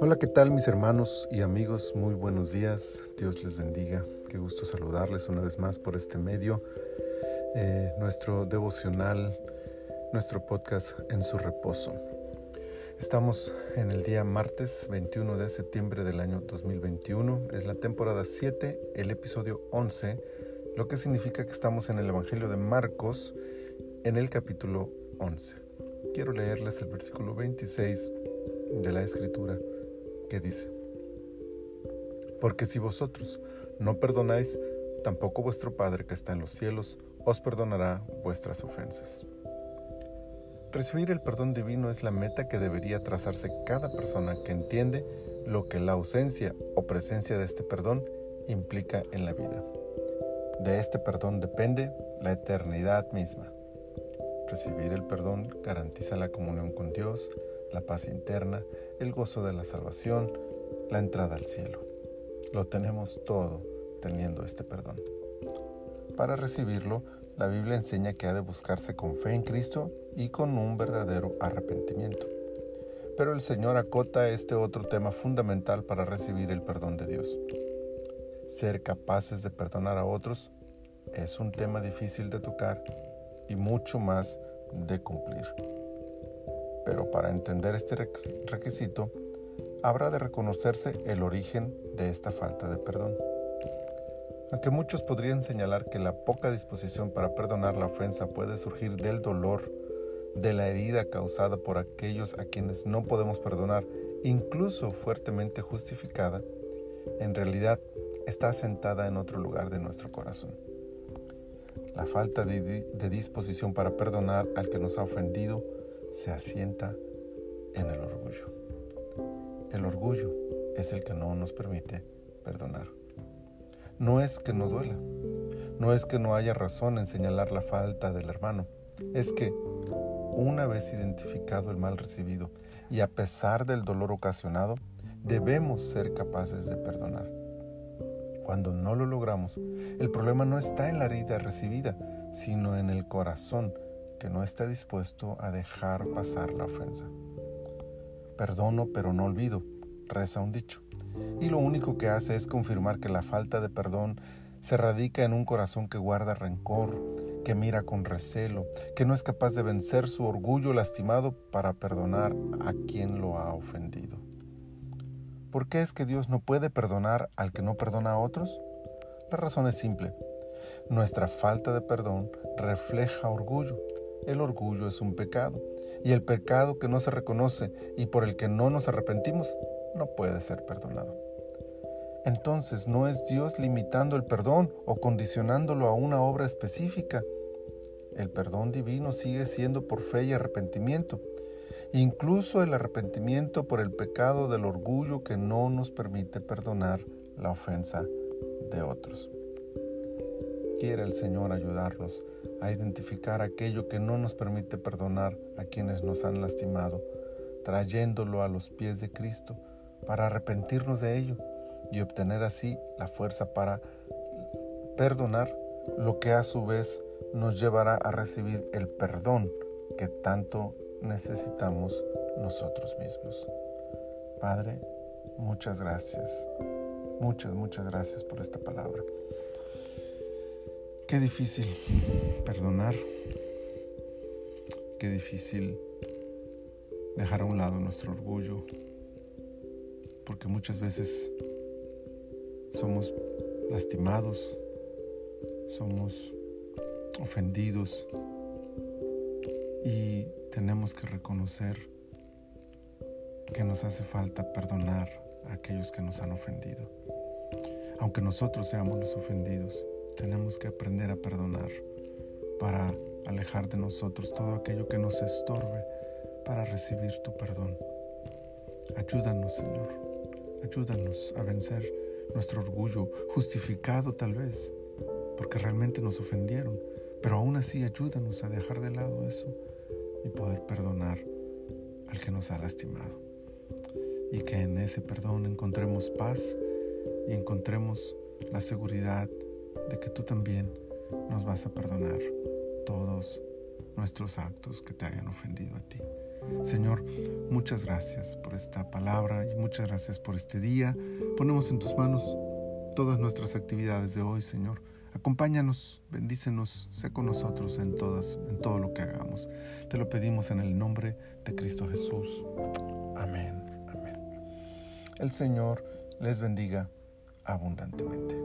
Hola, ¿qué tal mis hermanos y amigos? Muy buenos días, Dios les bendiga. Qué gusto saludarles una vez más por este medio, eh, nuestro devocional, nuestro podcast en su reposo. Estamos en el día martes 21 de septiembre del año 2021, es la temporada 7, el episodio 11, lo que significa que estamos en el Evangelio de Marcos en el capítulo 11. Quiero leerles el versículo 26 de la escritura que dice, porque si vosotros no perdonáis, tampoco vuestro Padre que está en los cielos os perdonará vuestras ofensas. Recibir el perdón divino es la meta que debería trazarse cada persona que entiende lo que la ausencia o presencia de este perdón implica en la vida. De este perdón depende la eternidad misma. Recibir el perdón garantiza la comunión con Dios, la paz interna, el gozo de la salvación, la entrada al cielo. Lo tenemos todo teniendo este perdón. Para recibirlo, la Biblia enseña que ha de buscarse con fe en Cristo y con un verdadero arrepentimiento. Pero el Señor acota este otro tema fundamental para recibir el perdón de Dios. Ser capaces de perdonar a otros es un tema difícil de tocar y mucho más de cumplir pero para entender este requisito habrá de reconocerse el origen de esta falta de perdón. Aunque muchos podrían señalar que la poca disposición para perdonar la ofensa puede surgir del dolor, de la herida causada por aquellos a quienes no podemos perdonar, incluso fuertemente justificada, en realidad está asentada en otro lugar de nuestro corazón. La falta de, disposición para perdonar al que nos ha ofendido se asienta en el orgullo. El orgullo es el que no nos permite perdonar. No es que no duela, no es que no haya razón en señalar la falta del hermano, es que una vez identificado el mal recibido y a pesar del dolor ocasionado, debemos ser capaces de perdonar. Cuando no lo logramos, el problema no está en la herida recibida, sino en el corazón que no está dispuesto a dejar pasar la ofensa. Perdono pero no olvido, reza un dicho, y lo único que hace es confirmar que la falta de perdón se radica en un corazón que guarda rencor, que mira con recelo, que no es capaz de vencer su orgullo lastimado para perdonar a quien lo ha ofendido. ¿Por qué es que Dios no puede perdonar al que no perdona a otros? La razón es simple. Nuestra falta de perdón refleja orgullo el orgullo es un pecado y el pecado que no se reconoce y por el que no nos arrepentimos no puede ser perdonado. Entonces no es Dios limitando el perdón o condicionándolo a una obra específica. El perdón divino sigue siendo por fe y arrepentimiento, incluso el arrepentimiento por el pecado del orgullo que no nos permite perdonar la ofensa de otros. Quiere el Señor ayudarnos a identificar aquello que no nos permite perdonar a quienes nos han lastimado, trayéndolo a los pies de Cristo para arrepentirnos de ello y obtener así la fuerza para perdonar, lo que a su vez nos llevará a recibir el perdón que tanto necesitamos nosotros mismos. Padre, muchas gracias, muchas, muchas gracias por esta palabra. Qué difícil perdonar, qué difícil dejar a un lado nuestro orgullo, porque muchas veces somos lastimados, somos ofendidos y tenemos que reconocer que nos hace falta perdonar a aquellos que nos han ofendido, aunque nosotros seamos los ofendidos tenemos que aprender a perdonar para alejar de nosotros todo aquello que nos estorbe para recibir tu perdón. Ayúdanos, Señor. Ayúdanos a vencer nuestro orgullo, justificado tal vez, porque realmente nos ofendieron. Pero aún así ayúdanos a dejar de lado eso y poder perdonar al que nos ha lastimado. Y que en ese perdón encontremos paz y encontremos la seguridad de que tú también nos vas a perdonar todos nuestros actos que te hayan ofendido a ti. Señor, muchas gracias por esta palabra y muchas gracias por este día. Ponemos en tus manos todas nuestras actividades de hoy, Señor. Acompáñanos, bendícenos, sé con nosotros en todas, en todo lo que hagamos. Te lo pedimos en el nombre de Cristo Jesús. Amén. Amén. El Señor les bendiga abundantemente.